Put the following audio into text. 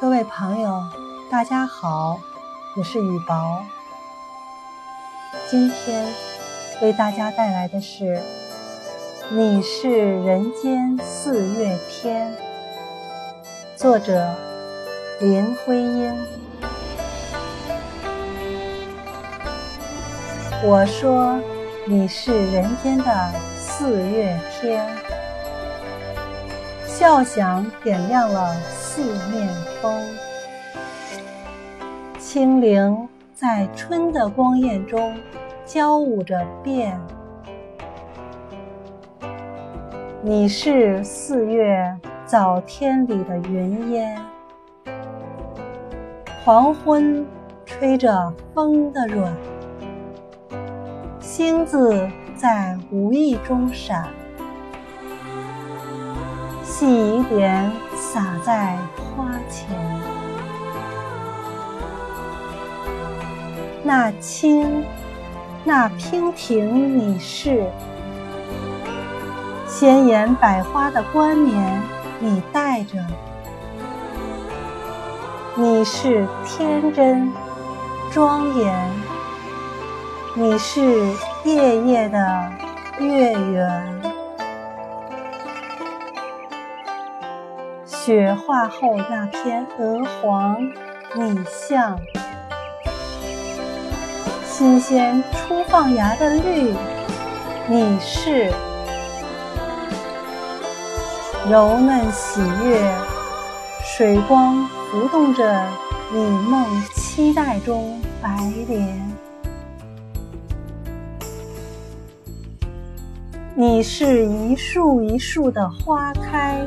各位朋友，大家好，我是雨薄。今天为大家带来的是《你是人间四月天》，作者林徽因。我说你是人间的四月天，笑响点亮了四面风，清灵在春的光艳中交舞着变。你是四月早天里的云烟，黄昏吹着风的软。星子在无意中闪，细雨点洒在花前。那青，那娉婷，你是鲜艳百花的冠冕，你戴着。你是天真，庄严。你是夜夜的月圆，雪化后那片鹅黄，你像新鲜初放芽的绿，你是柔嫩喜悦，水光浮动着你梦期待中白莲。你是一树一树的花开，